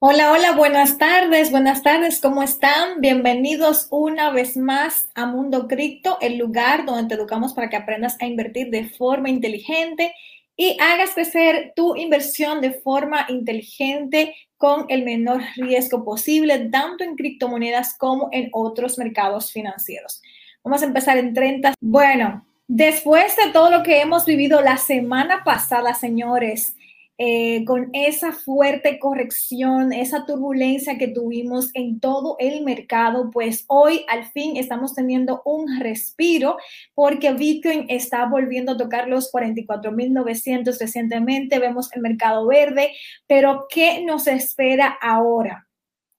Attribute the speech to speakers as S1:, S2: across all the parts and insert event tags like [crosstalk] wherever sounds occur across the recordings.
S1: Hola, hola, buenas tardes, buenas tardes, ¿cómo están? Bienvenidos una vez más a Mundo Cripto, el lugar donde te educamos para que aprendas a invertir de forma inteligente y hagas crecer tu inversión de forma inteligente con el menor riesgo posible, tanto en criptomonedas como en otros mercados financieros. Vamos a empezar en 30. Bueno, después de todo lo que hemos vivido la semana pasada, señores, eh, con esa fuerte corrección, esa turbulencia que tuvimos en todo el mercado, pues hoy al fin estamos teniendo un respiro porque Bitcoin está volviendo a tocar los 44.900 recientemente, vemos el mercado verde, pero ¿qué nos espera ahora?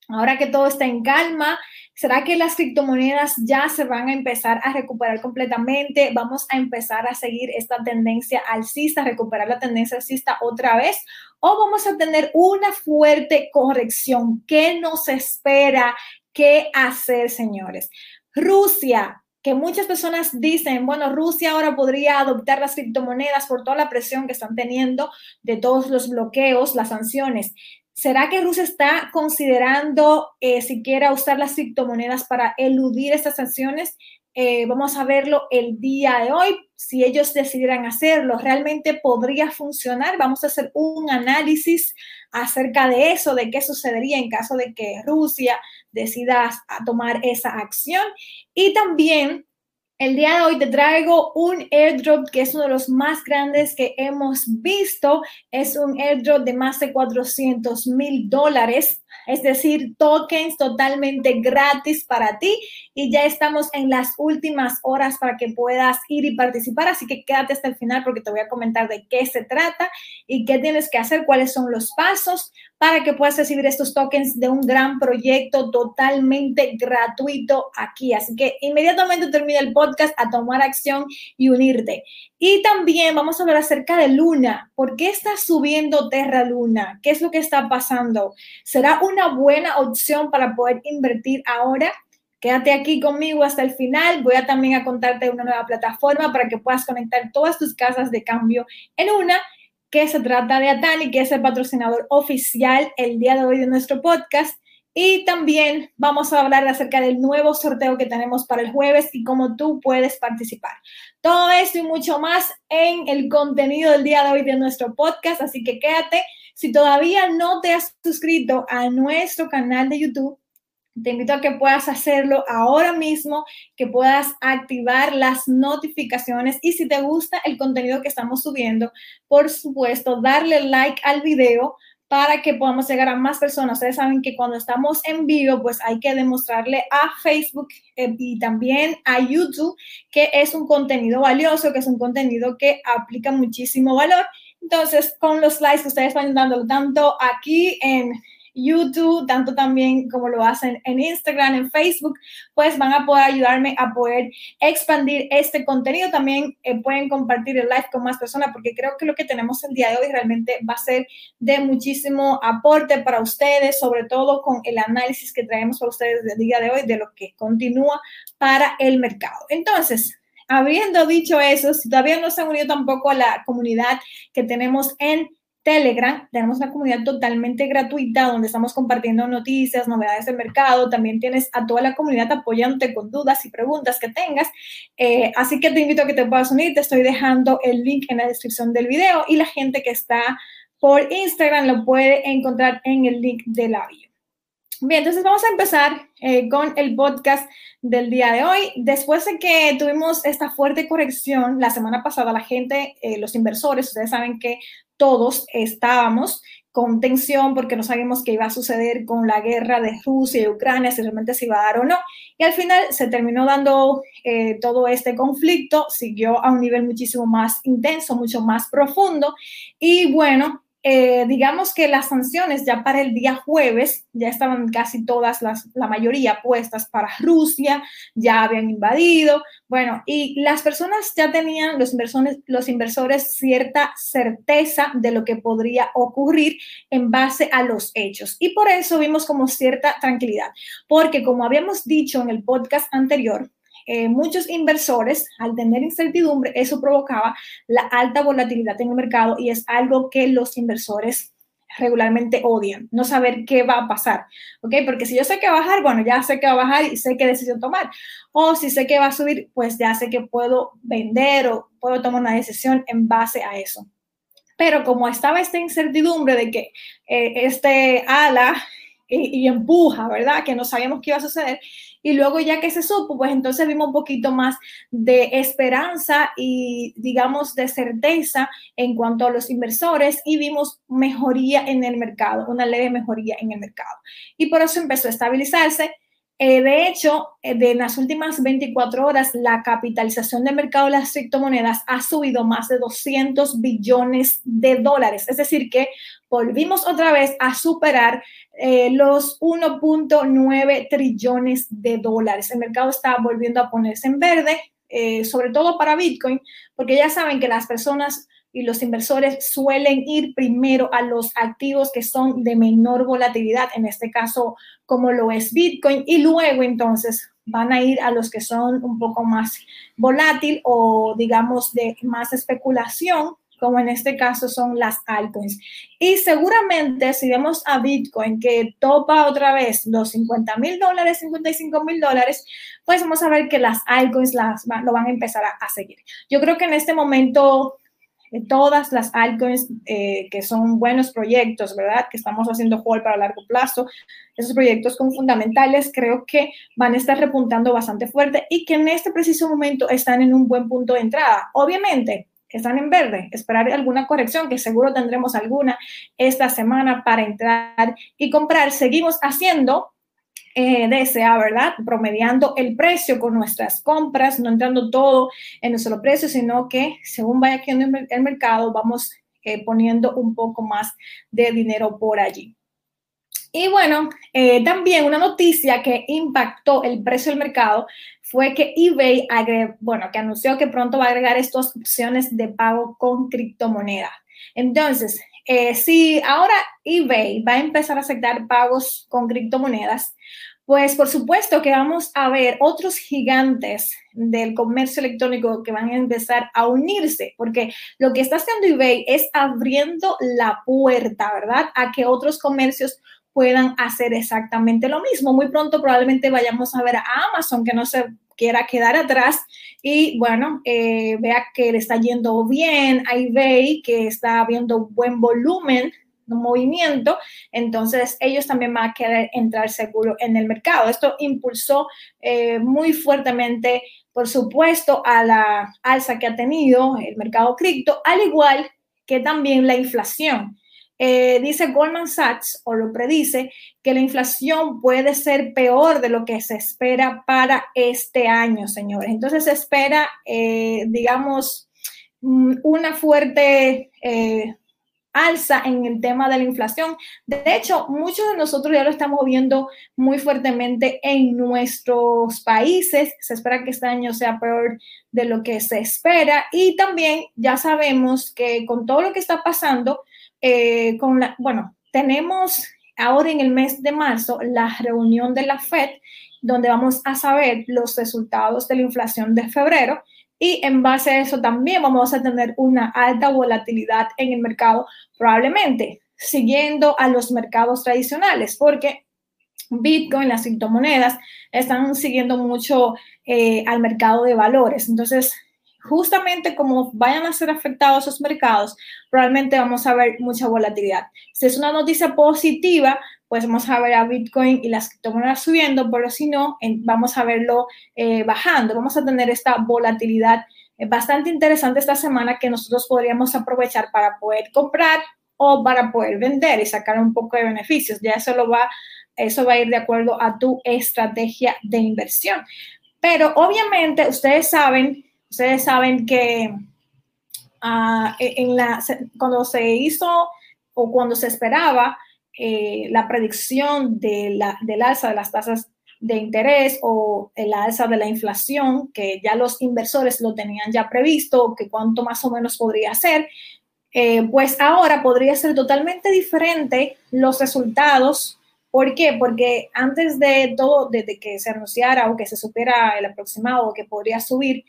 S1: Ahora que todo está en calma, ¿será que las criptomonedas ya se van a empezar a recuperar completamente? ¿Vamos a empezar a seguir esta tendencia alcista, recuperar la tendencia alcista otra vez? ¿O vamos a tener una fuerte corrección? ¿Qué nos espera? ¿Qué hacer, señores? Rusia, que muchas personas dicen, bueno, Rusia ahora podría adoptar las criptomonedas por toda la presión que están teniendo de todos los bloqueos, las sanciones. ¿Será que Rusia está considerando eh, siquiera usar las criptomonedas para eludir estas sanciones? Eh, vamos a verlo el día de hoy. Si ellos decidieran hacerlo, ¿realmente podría funcionar? Vamos a hacer un análisis acerca de eso, de qué sucedería en caso de que Rusia decida tomar esa acción. Y también el día de hoy te traigo un airdrop que es uno de los más grandes que hemos visto. Es un airdrop de más de 400 mil dólares es decir, tokens totalmente gratis para ti y ya estamos en las últimas horas para que puedas ir y participar, así que quédate hasta el final porque te voy a comentar de qué se trata y qué tienes que hacer, cuáles son los pasos para que puedas recibir estos tokens de un gran proyecto totalmente gratuito aquí. Así que inmediatamente termina el podcast a tomar acción y unirte. Y también vamos a hablar acerca de Luna. ¿Por qué está subiendo Terra Luna? ¿Qué es lo que está pasando? ¿Será una buena opción para poder invertir ahora? Quédate aquí conmigo hasta el final. Voy a también a contarte una nueva plataforma para que puedas conectar todas tus casas de cambio en una que se trata de Atani, que es el patrocinador oficial el día de hoy de nuestro podcast. Y también vamos a hablar acerca del nuevo sorteo que tenemos para el jueves y cómo tú puedes participar. Todo esto y mucho más en el contenido del día de hoy de nuestro podcast, así que quédate. Si todavía no te has suscrito a nuestro canal de YouTube, te invito a que puedas hacerlo ahora mismo, que puedas activar las notificaciones y si te gusta el contenido que estamos subiendo, por supuesto, darle like al video para que podamos llegar a más personas. Ustedes saben que cuando estamos en vivo, pues hay que demostrarle a Facebook eh, y también a YouTube que es un contenido valioso, que es un contenido que aplica muchísimo valor. Entonces, con los likes que ustedes van dando tanto aquí en YouTube, tanto también como lo hacen en Instagram, en Facebook, pues van a poder ayudarme a poder expandir este contenido. También eh, pueden compartir el live con más personas porque creo que lo que tenemos el día de hoy realmente va a ser de muchísimo aporte para ustedes, sobre todo con el análisis que traemos para ustedes del día de hoy de lo que continúa para el mercado. Entonces, habiendo dicho eso, si todavía no se han unido tampoco a la comunidad que tenemos en Telegram, tenemos una comunidad totalmente gratuita donde estamos compartiendo noticias, novedades del mercado. También tienes a toda la comunidad apoyándote con dudas y preguntas que tengas. Eh, así que te invito a que te puedas unir. Te estoy dejando el link en la descripción del video y la gente que está por Instagram lo puede encontrar en el link de la bio. Bien, entonces vamos a empezar eh, con el podcast del día de hoy. Después de que tuvimos esta fuerte corrección la semana pasada, la gente, eh, los inversores, ustedes saben que todos estábamos con tensión porque no sabíamos qué iba a suceder con la guerra de Rusia y Ucrania, si realmente se iba a dar o no. Y al final se terminó dando eh, todo este conflicto, siguió a un nivel muchísimo más intenso, mucho más profundo. Y bueno, eh, digamos que las sanciones ya para el día jueves ya estaban casi todas, las, la mayoría puestas para Rusia, ya habían invadido, bueno, y las personas ya tenían, los inversores, los inversores, cierta certeza de lo que podría ocurrir en base a los hechos. Y por eso vimos como cierta tranquilidad, porque como habíamos dicho en el podcast anterior, eh, muchos inversores, al tener incertidumbre, eso provocaba la alta volatilidad en el mercado y es algo que los inversores regularmente odian, no saber qué va a pasar, ¿ok? Porque si yo sé que va a bajar, bueno, ya sé que va a bajar y sé qué decisión tomar. O si sé que va a subir, pues ya sé que puedo vender o puedo tomar una decisión en base a eso. Pero como estaba esta incertidumbre de que eh, este ala y, y, empuja, ¿verdad? Que no sabíamos qué iba a suceder, y luego ya que se supo, pues entonces vimos un poquito más de esperanza y digamos de certeza en cuanto a los inversores y vimos mejoría en el mercado, una leve mejoría en el mercado. Y por eso empezó a estabilizarse eh, de hecho, eh, de las últimas 24 horas, la capitalización del mercado de las criptomonedas ha subido más de 200 billones de dólares. Es decir, que volvimos otra vez a superar eh, los 1.9 trillones de dólares. El mercado está volviendo a ponerse en verde, sobre todo para Bitcoin, porque ya saben que las personas y los inversores suelen ir primero a los activos que son de menor volatilidad, en este caso como lo es Bitcoin, y luego entonces van a ir a los que son un poco más volátil o digamos de más especulación, como en este caso son las altcoins. Y seguramente si vemos a Bitcoin que topa otra vez los 50 mil dólares, 55 mil dólares, pues vamos a ver que las altcoins las, lo van a empezar a, a seguir. Yo creo que en este momento todas las altcoins eh, que son buenos proyectos, ¿verdad? Que estamos haciendo hold para largo plazo. Esos proyectos con fundamentales creo que van a estar repuntando bastante fuerte y que en este preciso momento están en un buen punto de entrada. Obviamente, están en verde, esperar alguna corrección, que seguro tendremos alguna esta semana para entrar y comprar. Seguimos haciendo eh, ¿verdad? Promediando el precio con nuestras compras, no entrando todo en nuestro precio, sino que según vaya quedando el mercado, vamos eh, poniendo un poco más de dinero por allí. Y bueno, eh, también una noticia que impactó el precio del mercado fue que eBay, bueno, que anunció que pronto va a agregar estas opciones de pago con criptomonedas. Entonces, eh, si ahora eBay va a empezar a aceptar pagos con criptomonedas, pues por supuesto que vamos a ver otros gigantes del comercio electrónico que van a empezar a unirse, porque lo que está haciendo eBay es abriendo la puerta, ¿verdad? A que otros comercios puedan hacer exactamente lo mismo. Muy pronto probablemente vayamos a ver a Amazon que no se quiera quedar atrás y bueno, eh, vea que le está yendo bien a eBay, que está viendo buen volumen movimiento, entonces ellos también van a querer entrar seguro en el mercado. Esto impulsó eh, muy fuertemente, por supuesto, a la alza que ha tenido el mercado cripto, al igual que también la inflación. Eh, dice Goldman Sachs, o lo predice, que la inflación puede ser peor de lo que se espera para este año, señores. Entonces se espera, eh, digamos, mm, una fuerte alza en el tema de la inflación. De hecho, muchos de nosotros ya lo estamos viendo muy fuertemente en nuestros países. Se espera que este año sea peor de lo que se espera y también ya sabemos que con todo lo que está pasando, eh, con la, bueno, tenemos ahora en el mes de marzo la reunión de la FED donde vamos a saber los resultados de la inflación de febrero y en base a eso también vamos a tener una alta volatilidad en el mercado, probablemente siguiendo a los mercados tradicionales, porque Bitcoin, las criptomonedas, están siguiendo mucho eh, al mercado de valores. Entonces, justamente como vayan a ser afectados esos mercados, probablemente vamos a ver mucha volatilidad. Si es una noticia positiva, pues vamos a ver a Bitcoin y las criptomonedas subiendo, pero si no, vamos a verlo eh, bajando. Vamos a tener esta volatilidad eh, bastante interesante esta semana que nosotros podríamos aprovechar para poder comprar o para poder vender y sacar un poco de beneficios. Ya eso lo va, eso va a ir de acuerdo a tu estrategia de inversión. Pero obviamente ustedes saben, ustedes saben que ah, e, cuando se hizo o cuando se esperaba eh, la predicción de la, del alza de las tasas de interés o el alza de la inflación, que ya los inversores lo tenían ya previsto, que cuánto más o menos podría ser, eh, pues ahora podría ser totalmente diferente los resultados. ¿Por qué? Porque antes de todo, desde que se anunciara o que se supiera el aproximado que podría subir,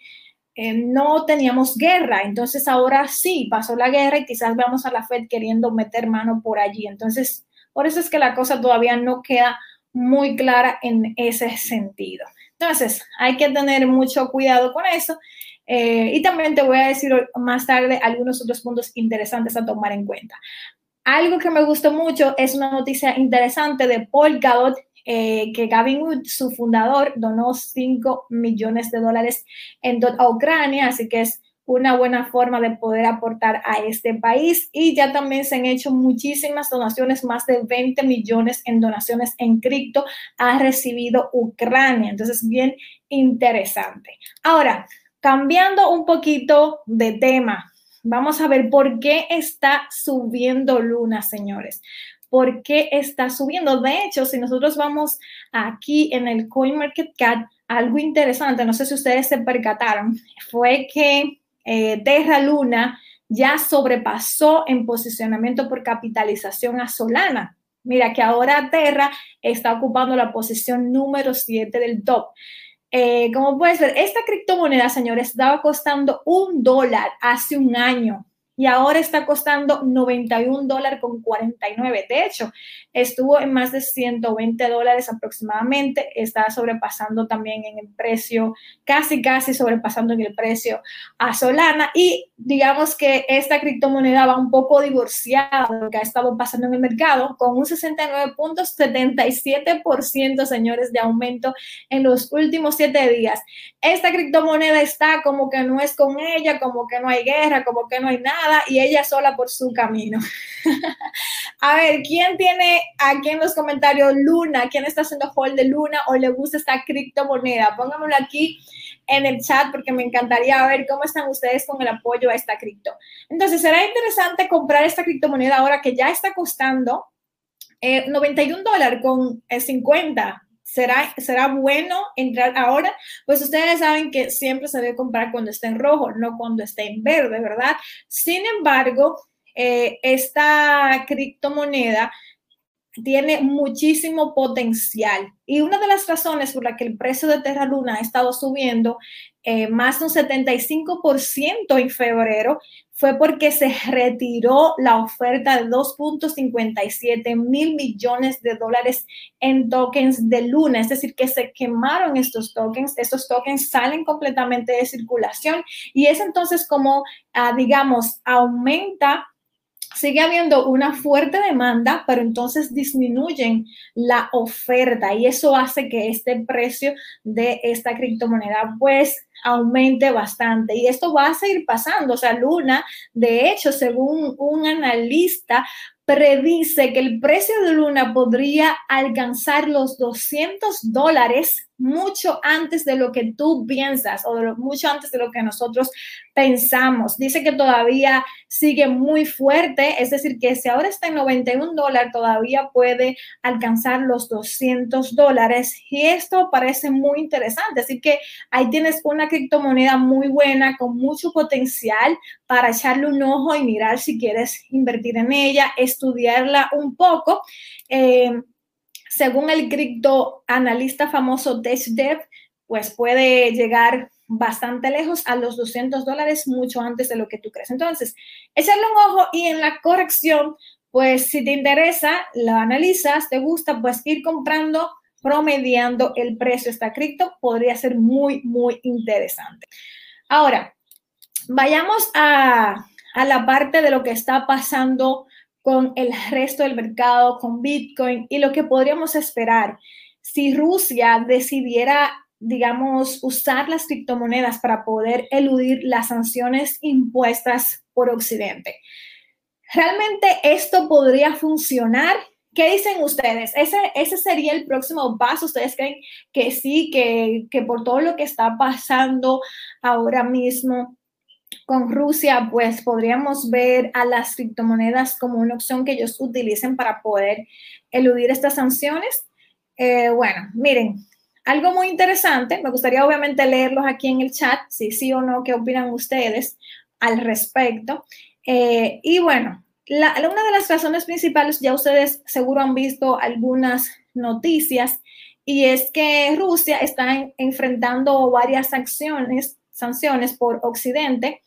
S1: eh, no teníamos guerra. Entonces ahora sí pasó la guerra y quizás vamos a la Fed queriendo meter mano por allí. Entonces, por eso es que la cosa todavía no queda muy clara en ese sentido. Entonces, hay que tener mucho cuidado con eso. Eh, y también te voy a decir más tarde algunos otros puntos interesantes a tomar en cuenta. Algo que me gustó mucho es una noticia interesante de Polkadot, eh, que Gavin Wood, su fundador, donó 5 millones de dólares en a Ucrania, así que es una buena forma de poder aportar a este país. Y ya también se han hecho muchísimas donaciones, más de 20 millones en donaciones en cripto ha recibido Ucrania. Entonces, bien interesante. Ahora, cambiando un poquito de tema, vamos a ver por qué está subiendo Luna, señores. ¿Por qué está subiendo? De hecho, si nosotros vamos aquí en el CoinMarketCap, algo interesante, no sé si ustedes se percataron, fue que eh, Terra Luna ya sobrepasó en posicionamiento por capitalización a Solana. Mira que ahora Terra está ocupando la posición número 7 del top. Eh, como puedes ver, esta criptomoneda, señores, estaba costando un dólar hace un año y ahora está costando 91 dólares con 49. De hecho, estuvo en más de 120 dólares aproximadamente, está sobrepasando también en el precio, casi, casi sobrepasando en el precio a Solana y digamos que esta criptomoneda va un poco divorciada de lo que ha estado pasando en el mercado con un 69.77%, señores, de aumento en los últimos siete días. Esta criptomoneda está como que no es con ella, como que no hay guerra, como que no hay nada y ella sola por su camino. [laughs] a ver, ¿quién tiene aquí en los comentarios Luna? ¿Quién está haciendo hold de Luna o le gusta esta criptomoneda? Pónganmelo aquí en el chat porque me encantaría ver cómo están ustedes con el apoyo a esta cripto. Entonces, será interesante comprar esta criptomoneda ahora que ya está costando 91 eh, dólares con 50 eh, ¿Será, ¿Será bueno entrar ahora? Pues ustedes saben que siempre se debe comprar cuando está en rojo, no cuando está en verde, ¿verdad? Sin embargo, eh, esta criptomoneda tiene muchísimo potencial. Y una de las razones por la que el precio de Terra Luna ha estado subiendo eh, más de un 75% en febrero fue porque se retiró la oferta de 2.57 mil millones de dólares en tokens de Luna, es decir, que se quemaron estos tokens, estos tokens salen completamente de circulación y es entonces como, ah, digamos, aumenta sigue habiendo una fuerte demanda, pero entonces disminuyen la oferta y eso hace que este precio de esta criptomoneda pues aumente bastante. Y esto va a seguir pasando. O sea, Luna, de hecho, según un analista, predice que el precio de Luna podría alcanzar los 200 dólares mucho antes de lo que tú piensas o mucho antes de lo que nosotros pensamos. Dice que todavía sigue muy fuerte, es decir, que si ahora está en 91 dólares, todavía puede alcanzar los 200 dólares. Y esto parece muy interesante. Así que ahí tienes una criptomoneda muy buena, con mucho potencial para echarle un ojo y mirar si quieres invertir en ella, estudiarla un poco. Eh, según el criptoanalista famoso DeshDev, pues puede llegar bastante lejos a los 200 dólares mucho antes de lo que tú crees. Entonces, echarle un ojo y en la corrección, pues si te interesa, la analizas, te gusta, pues ir comprando, promediando el precio de esta cripto, podría ser muy, muy interesante. Ahora, vayamos a, a la parte de lo que está pasando con el resto del mercado, con Bitcoin y lo que podríamos esperar si Rusia decidiera, digamos, usar las criptomonedas para poder eludir las sanciones impuestas por Occidente. ¿Realmente esto podría funcionar? ¿Qué dicen ustedes? ¿Ese, ese sería el próximo paso? ¿Ustedes creen que sí, que, que por todo lo que está pasando ahora mismo, con Rusia, pues podríamos ver a las criptomonedas como una opción que ellos utilicen para poder eludir estas sanciones. Eh, bueno, miren, algo muy interesante, me gustaría obviamente leerlos aquí en el chat, si sí o no, qué opinan ustedes al respecto. Eh, y bueno, una de las razones principales, ya ustedes seguro han visto algunas noticias, y es que Rusia está enfrentando varias acciones sanciones por Occidente.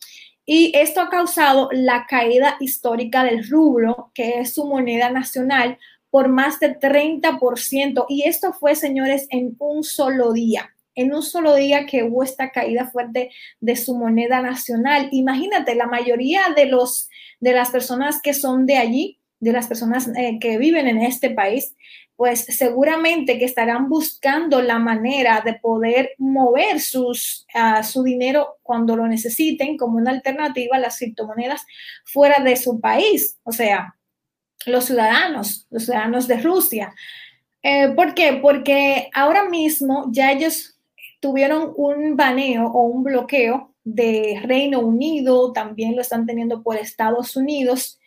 S1: Y esto ha causado la caída histórica del rublo, que es su moneda nacional, por más de 30%. Y esto fue, señores, en un solo día. En un solo día que hubo esta caída fuerte de su moneda nacional. Imagínate, la mayoría de, los, de las personas que son de allí, de las personas eh, que viven en este país, pues seguramente que estarán buscando la manera de poder mover sus, uh, su dinero cuando lo necesiten como una alternativa a las criptomonedas fuera de su país, o sea, los ciudadanos, los ciudadanos de Rusia. Eh, ¿Por qué? Porque ahora mismo ya ellos tuvieron un baneo o un bloqueo de Reino Unido, también lo están teniendo por Estados Unidos,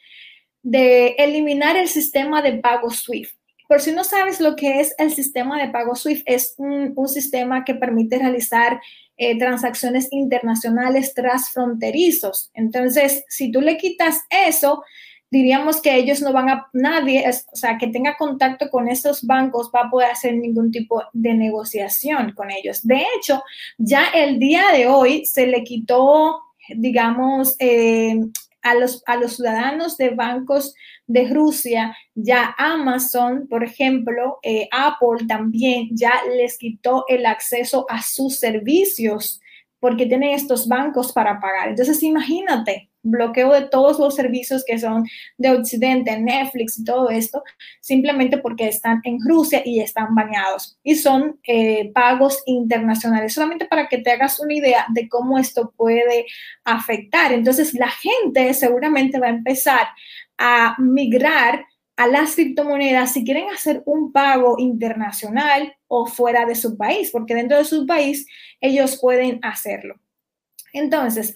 S1: de eliminar el sistema de pago SWIFT. Por si no sabes lo que es el sistema de pago SWIFT, es un, sistema que permite realizar eh, transacciones internacionales transfronterizos. Entonces, si tú le quitas eso, diríamos que ellos no van a, nadie, o sea, que tenga contacto con esos bancos va a poder hacer ningún tipo de negociación con ellos. De hecho, ya el día de hoy se le quitó, digamos, eh, a los, a los ciudadanos de bancos de Rusia, ya Amazon, por ejemplo, eh, Apple también ya les quitó el acceso a sus servicios porque tienen estos bancos para pagar. Entonces, imagínate, bloqueo de todos los servicios que son de Occidente, Netflix y todo esto, simplemente porque están en Rusia y están baneados. Y son eh, pagos internacionales, solamente para que te hagas una idea de cómo esto puede afectar. Entonces, la gente seguramente va a empezar a migrar a las criptomonedas si quieren hacer un pago internacional o fuera de su país, porque dentro de su país ellos pueden hacerlo. Entonces,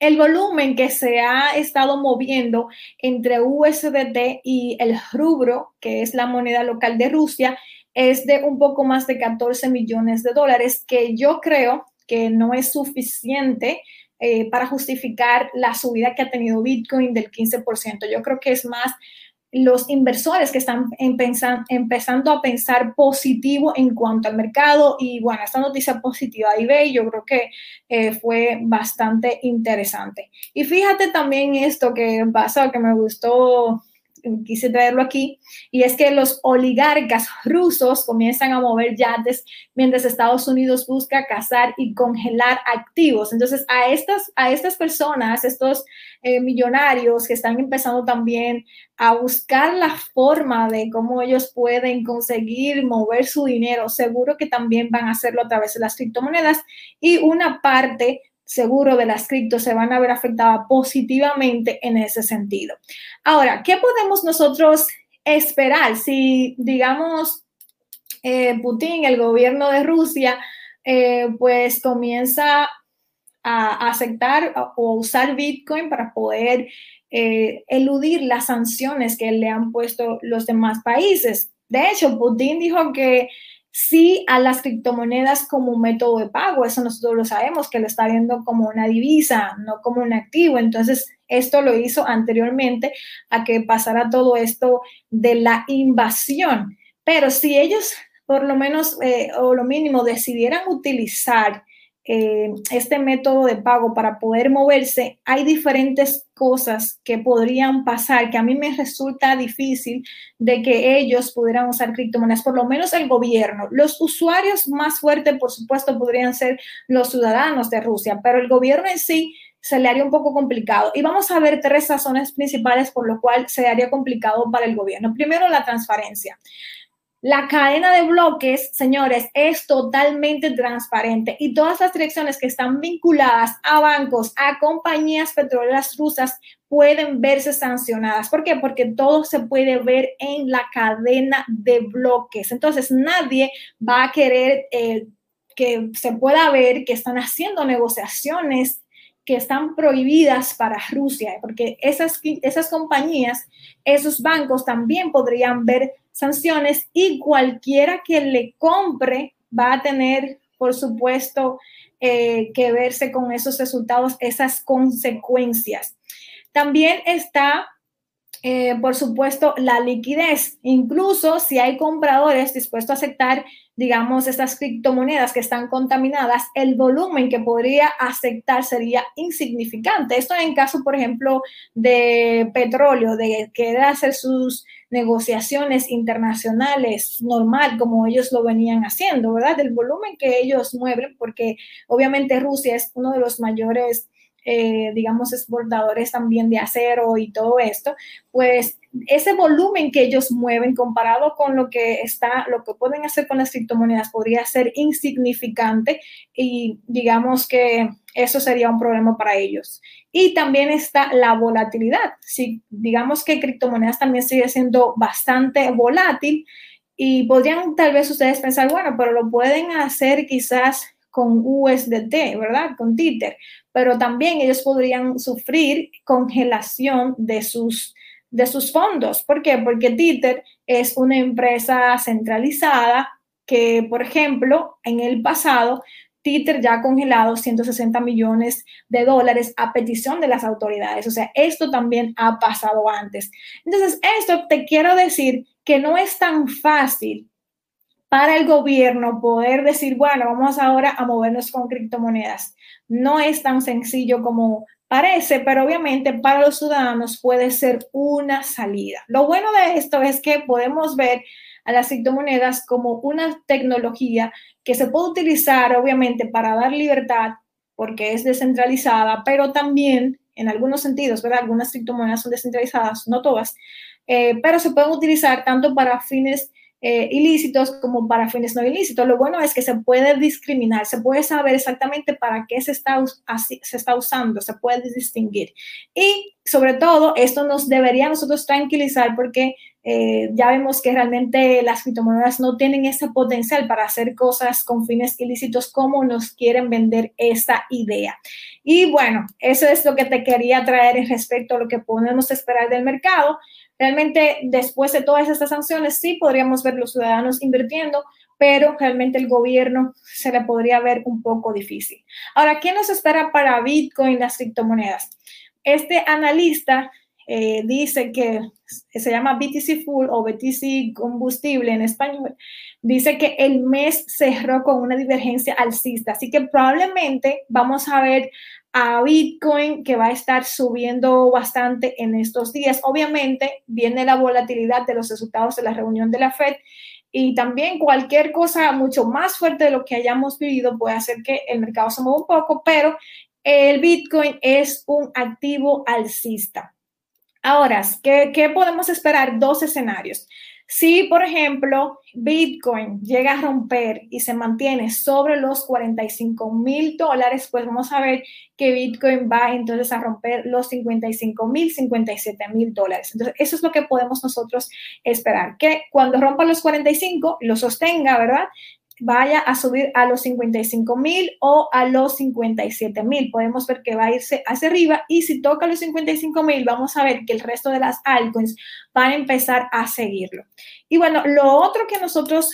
S1: el volumen que se ha estado moviendo entre USDT y el rubro, que es la moneda local de Rusia, es de un poco más de 14 millones de dólares, que yo creo que no es suficiente eh, para justificar la subida que ha tenido Bitcoin del 15%. Yo creo que es más los inversores que están empezando a pensar positivo en cuanto al mercado. Y bueno, esta noticia positiva de eBay yo creo que eh, fue bastante interesante. Y fíjate también esto que pasa, que me gustó quise traerlo aquí, y es que los oligarcas rusos comienzan a mover yates mientras Estados Unidos busca cazar y congelar activos. Entonces, a estas, a estas personas, estos eh, millonarios que están empezando también a buscar la forma de cómo ellos pueden conseguir mover su dinero, seguro que también van a hacerlo a través de las criptomonedas y una parte seguro de las cripto se van a ver afectadas positivamente en ese sentido. Ahora, ¿qué podemos nosotros esperar si, digamos, eh, Putin, el gobierno de Rusia, eh, pues comienza a aceptar o usar Bitcoin para poder eh, eludir las sanciones que le han puesto los demás países? De hecho, Putin dijo que sí a las criptomonedas como un método de pago. Eso nosotros lo sabemos, que lo está viendo como una divisa, no como un activo. Entonces, esto lo hizo anteriormente a que pasara todo esto de la invasión. Pero si ellos, por lo menos, eh, o lo mínimo, decidieran utilizar eh, este método de pago para poder moverse, hay diferentes cosas que podrían pasar que a mí me resulta difícil de que ellos pudieran usar criptomonedas, por lo menos el gobierno. Los usuarios más fuertes, por supuesto, podrían ser los ciudadanos de Rusia, pero el gobierno en sí se le haría un poco complicado. Y vamos a ver tres razones principales por lo cual se haría complicado para el gobierno. Primero, la transparencia. La cadena de bloques, señores, es totalmente transparente y todas las direcciones que están vinculadas a bancos, a compañías petroleras rusas, pueden verse sancionadas. ¿Por qué? Porque todo se puede ver en la cadena de bloques. Entonces, nadie va a querer eh, que se pueda ver que están haciendo negociaciones que están prohibidas para Rusia, porque esas, esas compañías, esos bancos también podrían ver sanciones y cualquiera que le compre va a tener, por supuesto, eh, que verse con esos resultados, esas consecuencias. También está eh, por supuesto, la liquidez. Incluso si hay compradores dispuestos a aceptar, digamos, estas criptomonedas que están contaminadas, el volumen que podría aceptar sería insignificante. Esto en caso, por ejemplo, de petróleo, de querer hacer sus negociaciones internacionales normal, como ellos lo venían haciendo, ¿verdad? Del volumen que ellos mueven, porque obviamente Rusia es uno de los mayores eh, digamos, exportadores también de acero y todo esto, pues ese volumen que ellos mueven comparado con lo que está, lo que pueden hacer con las criptomonedas podría ser insignificante y digamos que eso sería un problema para ellos. Y también está la volatilidad. Si digamos que criptomonedas también sigue siendo bastante volátil y podrían tal vez ustedes pensar, bueno, pero lo pueden hacer quizás con USDT, ¿verdad? Con Tether, pero también ellos podrían sufrir congelación de sus, de sus fondos. ¿Por qué? Porque Tether es una empresa centralizada que, por ejemplo, en el pasado, Tether ya ha congelado 160 millones de dólares a petición de las autoridades. O sea, esto también ha pasado antes. Entonces, esto te quiero decir que no es tan fácil para el gobierno poder decir, bueno, vamos ahora a movernos con criptomonedas. No es tan sencillo como parece, pero obviamente para los ciudadanos puede ser una salida. Lo bueno de esto es que podemos ver a las criptomonedas como una tecnología que se puede utilizar obviamente para dar libertad porque es descentralizada, pero también en algunos sentidos, ¿verdad? Algunas criptomonedas son descentralizadas, no todas, eh, pero se pueden utilizar tanto para fines eh, ilícitos como para fines no ilícitos. Lo bueno es que se puede discriminar, se puede saber exactamente para qué se está, se está usando, se puede distinguir. Y sobre todo, esto nos debería nosotros tranquilizar porque eh, ya vemos que realmente las criptomonedas no tienen ese potencial para hacer cosas con fines ilícitos como nos quieren vender esta idea. Y bueno, eso es lo que te quería traer respecto a lo que podemos esperar del mercado. Realmente, después de todas estas sanciones, sí podríamos ver los ciudadanos invirtiendo, pero realmente el gobierno se le podría ver un poco difícil. Ahora, ¿qué nos espera para Bitcoin las criptomonedas? Este analista eh, dice que se llama BTC Full o BTC Combustible en español, dice que el mes cerró con una divergencia alcista, así que probablemente vamos a ver a Bitcoin que va a estar subiendo bastante en estos días. Obviamente viene la volatilidad de los resultados de la reunión de la Fed y también cualquier cosa mucho más fuerte de lo que hayamos vivido puede hacer que el mercado se mueva un poco, pero el Bitcoin es un activo alcista. Ahora, ¿qué, qué podemos esperar? Dos escenarios. Si, por ejemplo, Bitcoin llega a romper y se mantiene sobre los 45 mil dólares, pues vamos a ver que Bitcoin va entonces a romper los 55 mil, 57 mil dólares. Entonces, eso es lo que podemos nosotros esperar, que cuando rompa los 45, lo sostenga, ¿verdad? Vaya a subir a los 55 mil o a los 57 mil. Podemos ver que va a irse hacia arriba y si toca los 55 mil, vamos a ver que el resto de las altcoins van a empezar a seguirlo. Y bueno, lo otro que nosotros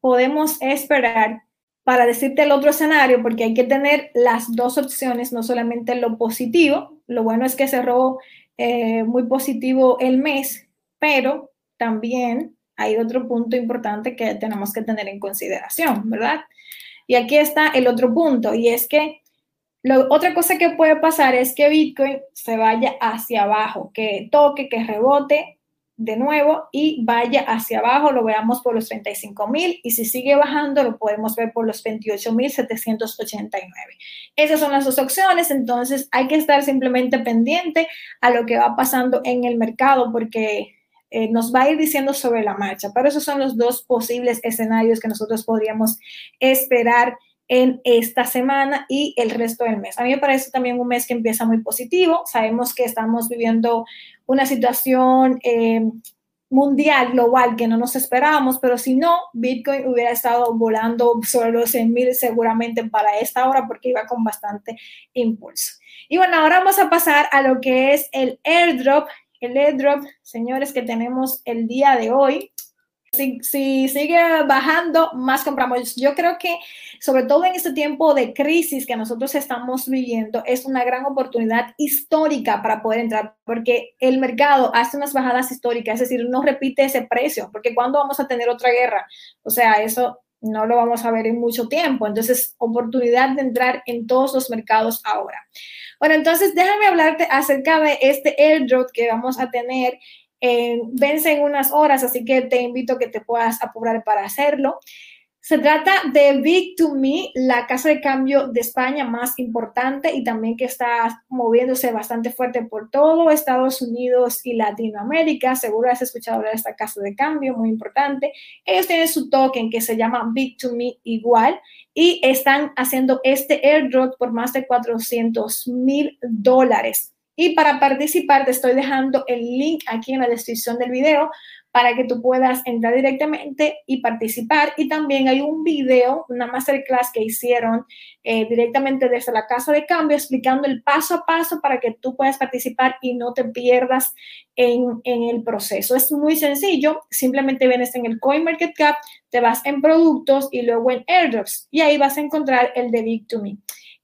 S1: podemos esperar para decirte el otro escenario, porque hay que tener las dos opciones, no solamente lo positivo, lo bueno es que cerró eh, muy positivo el mes, pero también hay otro punto importante que tenemos que tener en consideración, ¿verdad? Y aquí está el otro punto, y es que lo, otra cosa que puede pasar es que Bitcoin se vaya hacia abajo, que toque, que rebote de nuevo y vaya hacia abajo, lo veamos por los 35 mil y si sigue bajando lo podemos ver por los 28 mil 789. Esas son las dos opciones, entonces hay que estar simplemente pendiente a lo que va pasando en el mercado porque eh, nos va a ir diciendo sobre la marcha. Pero esos son los dos posibles escenarios que nosotros podríamos esperar en esta semana y el resto del mes. A mí me parece también un mes que empieza muy positivo. Sabemos que estamos viviendo una situación eh, mundial, global, que no nos esperábamos, pero si no, Bitcoin hubiera estado volando sobre los 100 mil seguramente para esta hora porque iba con bastante impulso. Y bueno, ahora vamos a pasar a lo que es el airdrop el airdrop, señores, que tenemos el día de hoy. Si, si, sigue bajando, más compramos. Yo creo que, sobre todo en este tiempo de crisis que nosotros estamos viviendo, es una gran oportunidad histórica para poder entrar, porque el mercado hace unas bajadas históricas, es decir, no repite ese precio, porque ¿cuándo vamos a tener otra guerra? O sea, eso no lo vamos a ver en mucho tiempo. Entonces, oportunidad de entrar en todos los mercados ahora. Bueno, entonces déjame hablarte acerca de este airdrop que vamos a tener vence en unas horas, así que te invito a que te puedas apurar para hacerlo. Se trata de Big to Me, la casa de cambio de España más importante y también que está moviéndose bastante fuerte por todo Estados Unidos y Latinoamérica. Seguro has escuchado hablar de esta casa de cambio, muy importante. Ellos tienen su token que se llama Big to Me igual y están haciendo este airdrop por más de 400 mil dólares. Y para participar te estoy dejando el link aquí en la descripción del video para que tú puedas entrar directamente y participar. Y también hay un video, una masterclass que hicieron eh, directamente desde la casa de cambio explicando el paso a paso para que tú puedas participar y no te pierdas en, en el proceso. Es muy sencillo, simplemente vienes en el CoinMarketCap, te vas en productos y luego en airdrops y ahí vas a encontrar el de Big to Me.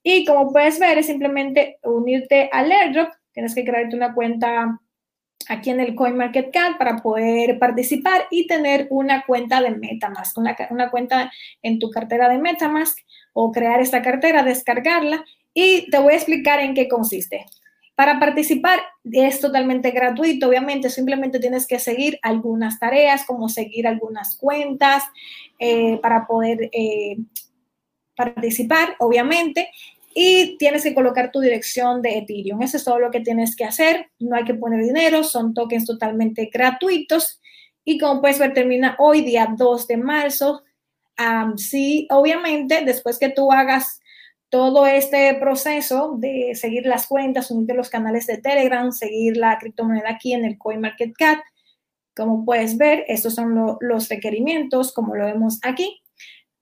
S1: Y como puedes ver, es simplemente unirte al airdrop. Tienes que crearte una cuenta aquí en el CoinMarketCap para poder participar y tener una cuenta de MetaMask, una, una cuenta en tu cartera de MetaMask o crear esta cartera, descargarla y te voy a explicar en qué consiste. Para participar es totalmente gratuito, obviamente simplemente tienes que seguir algunas tareas como seguir algunas cuentas eh, para poder eh, participar, obviamente y tienes que colocar tu dirección de Ethereum. Eso es todo lo que tienes que hacer. No hay que poner dinero, son tokens totalmente gratuitos. Y como puedes ver, termina hoy, día 2 de marzo. sí, obviamente, después que tú hagas todo este proceso de seguir las cuentas, unirte los canales de Telegram, seguir la criptomoneda aquí en el CoinMarketCap, como puedes ver, estos son los requerimientos, como lo vemos aquí.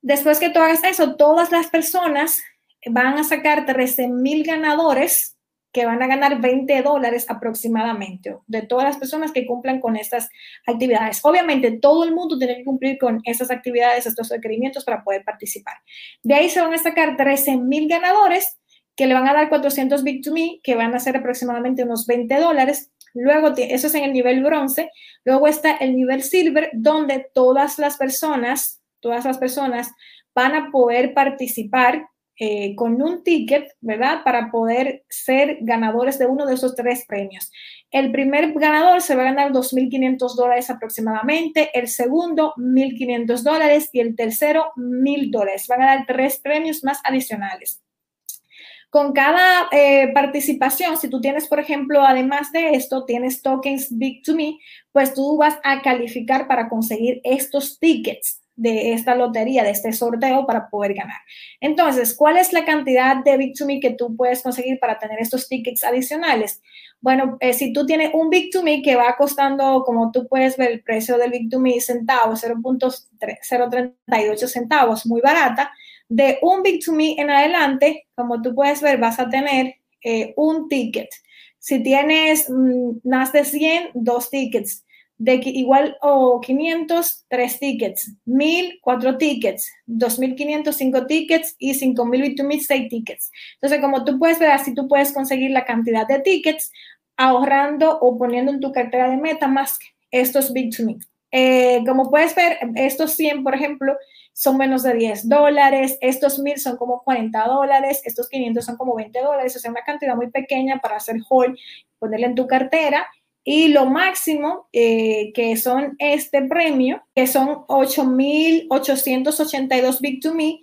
S1: Después que tú hagas eso, todas las personas van a sacar 13 mil ganadores que van a ganar 20 dólares aproximadamente de todas las personas que cumplan con estas actividades. Obviamente, todo el mundo tiene que cumplir con estas actividades, estos requerimientos para poder participar. De ahí se van a sacar 13 mil ganadores que le van a dar 400 Bit to Me, que van a ser aproximadamente unos 20 dólares. Luego, eso es en el nivel bronce. Luego está el nivel silver, donde todas las personas, todas las personas van a poder participar eh, con un ticket, ¿verdad? Para poder ser ganadores de uno de esos tres premios. El primer ganador se va a ganar 2.500 dólares aproximadamente, el segundo 1.500 dólares y el tercero 1.000 dólares. Van a dar tres premios más adicionales. Con cada eh, participación, si tú tienes, por ejemplo, además de esto, tienes tokens Big to Me, pues tú vas a calificar para conseguir estos tickets de esta lotería, de este sorteo para poder ganar. Entonces, ¿cuál es la cantidad de Big2Me que tú puedes conseguir para tener estos tickets adicionales? Bueno, eh, si tú tienes un Big2Me que va costando, como tú puedes ver, el precio del Big2Me centavos, 0.038 centavos, muy barata, de un Big2Me en adelante, como tú puedes ver, vas a tener eh, un ticket. Si tienes mm, más de 100, dos tickets de igual o 500, 3 tickets, 1000, 4 tickets, 2500, 5 tickets y 5000 B2Me, 6 tickets. Entonces, como tú puedes ver, así tú puedes conseguir la cantidad de tickets ahorrando o poniendo en tu cartera de MetaMask estos B2Me. Eh, como puedes ver, estos 100, por ejemplo, son menos de 10 dólares, estos 1000 son como 40 dólares, estos 500 son como 20 dólares, o sea, una cantidad muy pequeña para hacer hold, ponerle en tu cartera y lo máximo eh, que son este premio, que son 8.882 Big to Me,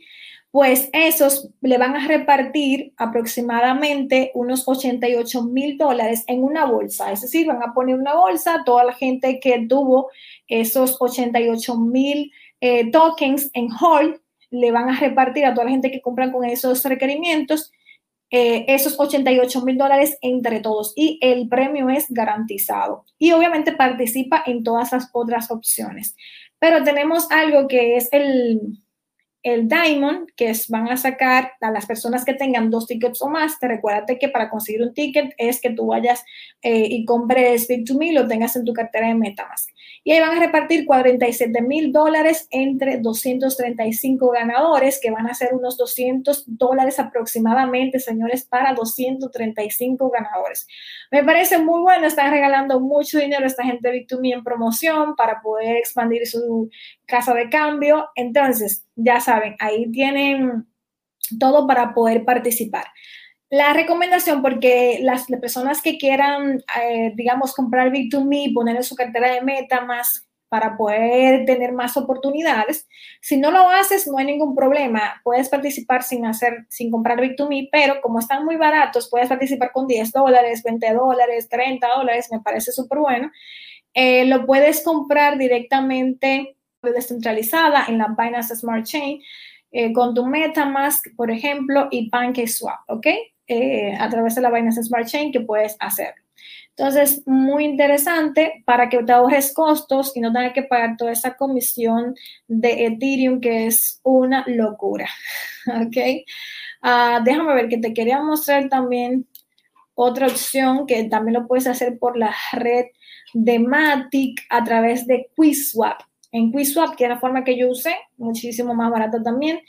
S1: pues esos le van a repartir aproximadamente unos 88 mil dólares en una bolsa. Es decir, van a poner una bolsa, toda la gente que tuvo esos 88 mil eh, tokens en hold, le van a repartir a toda la gente que compran con esos requerimientos eh, esos 88 mil dólares entre todos y el premio es garantizado. Y obviamente participa en todas las otras opciones. Pero tenemos algo que es el, el Diamond, que es, van a sacar a las personas que tengan dos tickets o más. Te recuérdate que para conseguir un ticket es que tú vayas eh, y compres Bit2Me y lo tengas en tu cartera de MetaMask. Y ahí van a repartir 47 mil dólares entre 235 ganadores, que van a ser unos 200 dólares aproximadamente, señores, para 235 ganadores. Me parece muy bueno, están regalando mucho dinero a esta gente de Bit2Me en promoción para poder expandir su casa de cambio. Entonces, ya saben, ahí tienen todo para poder participar. La recomendación, porque las, personas que quieran, eh, digamos, comprar Bit2Me, poner en su cartera de meta más para poder tener más oportunidades. Si no lo haces, no hay ningún problema. Puedes participar sin hacer, sin comprar Bit2Me, pero como están muy baratos, puedes participar con 10 dólares, 20 dólares, 30 dólares, me parece súper bueno. Eh, lo puedes comprar directamente descentralizada en la Binance Smart Chain eh, con tu MetaMask, por ejemplo, y PancakeSwap, ¿ok? Eh, a través de la Binance Smart Chain que puedes hacer. Entonces, muy interesante para que te ahorres costos y no tengas que pagar toda esa comisión de Ethereum que es una locura. [laughs] ¿Ok? Ah, déjame ver que te quería mostrar también otra opción que también lo puedes hacer por la red de Matic a través de QuizSwap. En QuizSwap, que es la forma que yo usé, muchísimo más barata también.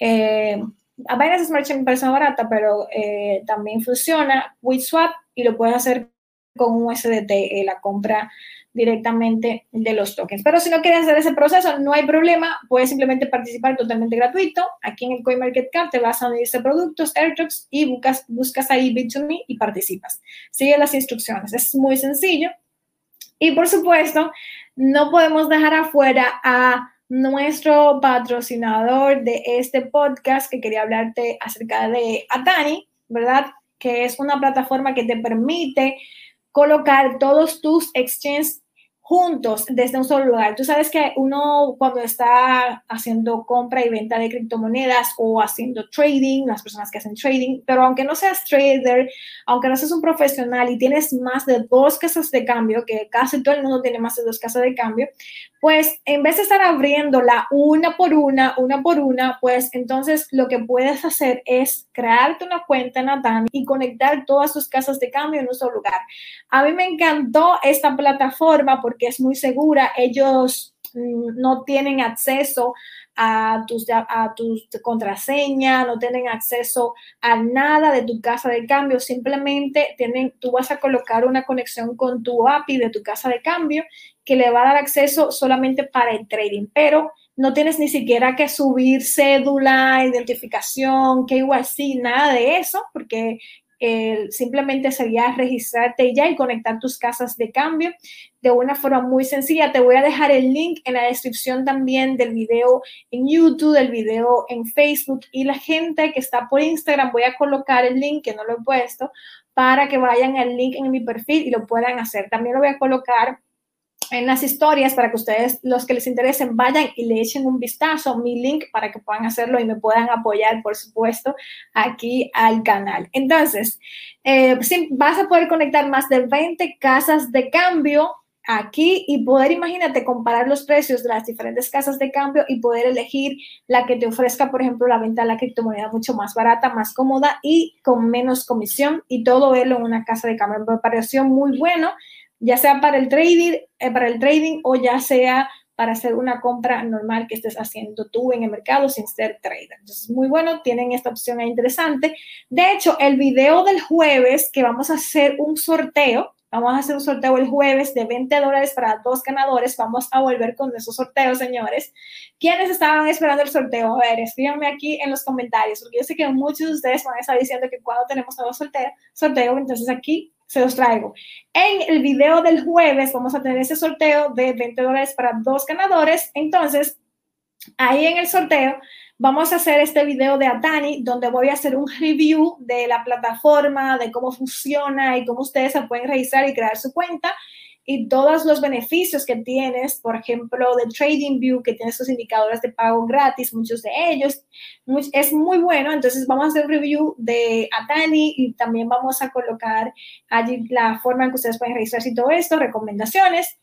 S1: Eh, a Binance Smart Chain me parece barata, pero eh, también funciona with Swap y lo puedes hacer con un USDT, eh, la compra directamente de los tokens. Pero si no quieres hacer ese proceso, no hay problema, puedes simplemente participar totalmente gratuito. Aquí en el CoinMarketCap te vas a unir de productos, AirDrops y buscas, buscas ahí Bit2Me y participas. Sigue las instrucciones, es muy sencillo. Y por supuesto, no podemos dejar afuera a nuestro patrocinador de este podcast, que quería hablarte acerca de Atani, ¿verdad? Que es una plataforma que te permite colocar todos tus exchanges juntos desde un solo lugar. Tú sabes que uno cuando está haciendo compra y venta de criptomonedas o haciendo trading, las personas que hacen trading, pero aunque no seas trader, aunque no seas un profesional y tienes más de dos casas de cambio, que casi todo el mundo tiene más de dos casas de cambio, pues en vez de estar abriéndola una por una, una por una, pues entonces lo que puedes hacer es crearte una cuenta en Atani y conectar todas tus casas de cambio en un solo lugar. A mí me encantó esta plataforma porque es muy segura. Ellos mm, no tienen acceso a tus, a tus contraseñas, no tienen acceso a nada de tu casa de cambio, simplemente tienen, tú vas a colocar una conexión con tu API de tu casa de cambio que le va a dar acceso solamente para el trading, pero no tienes ni siquiera que subir cédula, identificación, KYC, nada de eso, porque simplemente sería registrarte ya y conectar tus casas de cambio de una forma muy sencilla. Te voy a dejar el link en la descripción también del video en YouTube, del video en Facebook y la gente que está por Instagram, voy a colocar el link que no lo he puesto para que vayan al link en mi perfil y lo puedan hacer. También lo voy a colocar en las historias para que ustedes, los que les interesen, vayan y le echen un vistazo, mi link para que puedan hacerlo y me puedan apoyar, por supuesto, aquí al canal. Entonces, eh, vas a poder conectar más de 20 casas de cambio aquí y poder, imagínate, comparar los precios de las diferentes casas de cambio y poder elegir la que te ofrezca, por ejemplo, la venta de la criptomoneda mucho más barata, más cómoda y con menos comisión y todo verlo en una casa de cambio. Me pareció muy bueno ya sea para el trading, eh, para el trading o ya sea para hacer una compra normal que estés haciendo tú en el mercado sin ser trader. Entonces, muy bueno, tienen esta opción interesante. De hecho, el video del jueves que vamos a hacer un sorteo, vamos a hacer un sorteo el jueves de 20 dólares para dos ganadores. Vamos a volver con esos sorteos, señores. ¿Quiénes estaban esperando el sorteo? A ver, escríbanme aquí en los comentarios, porque yo sé que muchos de ustedes van a estar diciendo que cuando tenemos nuevo sorteo, sorteo, entonces aquí se los traigo. En el video del jueves vamos a tener ese sorteo de 20 dólares para dos ganadores. Entonces, ahí en el sorteo vamos a hacer este video de Atani, donde voy a hacer un review de la plataforma, de cómo funciona y cómo ustedes se pueden registrar y crear su cuenta y todos los beneficios que tienes, por ejemplo, de TradingView, que tiene sus indicadores de pago gratis, muchos de ellos, es muy bueno. Entonces vamos a hacer un review de Atani y también vamos a colocar allí la forma en que ustedes pueden registrarse y todo esto, recomendaciones.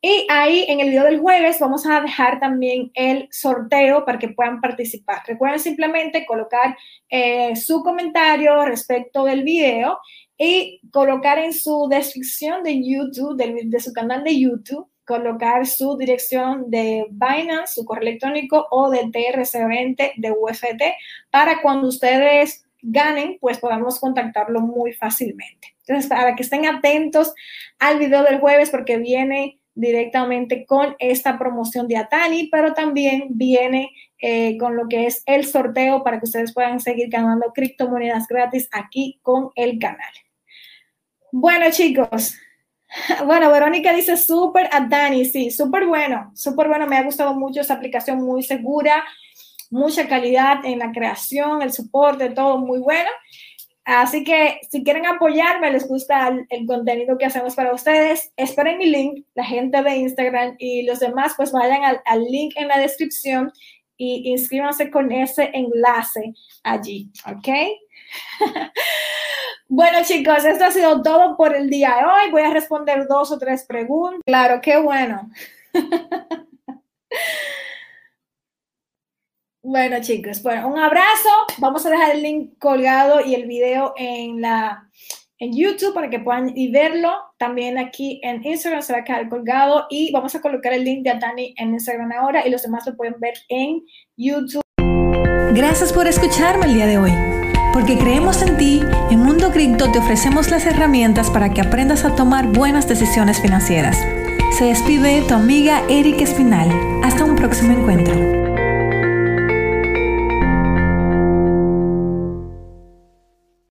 S1: Y ahí en el video del jueves vamos a dejar también el sorteo para que puedan participar. Recuerden simplemente colocar eh, su comentario respecto del video y colocar en su descripción de YouTube, de, su canal de YouTube, colocar su dirección de Binance, su correo electrónico o de TRC20 de UFT para cuando ustedes ganen, pues podamos contactarlo muy fácilmente. Entonces, para que estén atentos al video del jueves porque viene directamente con esta promoción de Atani, pero también viene eh, con lo que es el sorteo para que ustedes puedan seguir ganando criptomonedas gratis aquí con el canal. Bueno, chicos. [laughs] Bueno, Verónica dice súper a Dani, sí, súper bueno, súper bueno, me ha gustado mucho esa aplicación, muy segura, mucha calidad en la creación, el soporte, todo muy bueno. Así que si quieren apoyarme, les gusta el, contenido que hacemos para ustedes, esperen mi link, la gente de Instagram y los demás, pues vayan al link en la descripción y inscríbanse con ese enlace allí, ¿ok? [laughs] Bueno, chicos, esto ha sido todo por el día de hoy. Voy a responder dos o tres preguntas. Claro, qué bueno. [laughs] Bueno, chicos, bueno, un abrazo. Vamos a dejar el link colgado y el video en la en YouTube para que puedan y verlo. También aquí en Instagram se va a quedar colgado y vamos a colocar el link de Atani en Instagram ahora y los demás lo pueden ver en YouTube.
S2: Gracias por escucharme el día de hoy. Porque creemos en ti, en Mundo Cripto te ofrecemos las herramientas para que aprendas a tomar buenas decisiones financieras. Se despide tu amiga Erika Espinal. Hasta un próximo encuentro.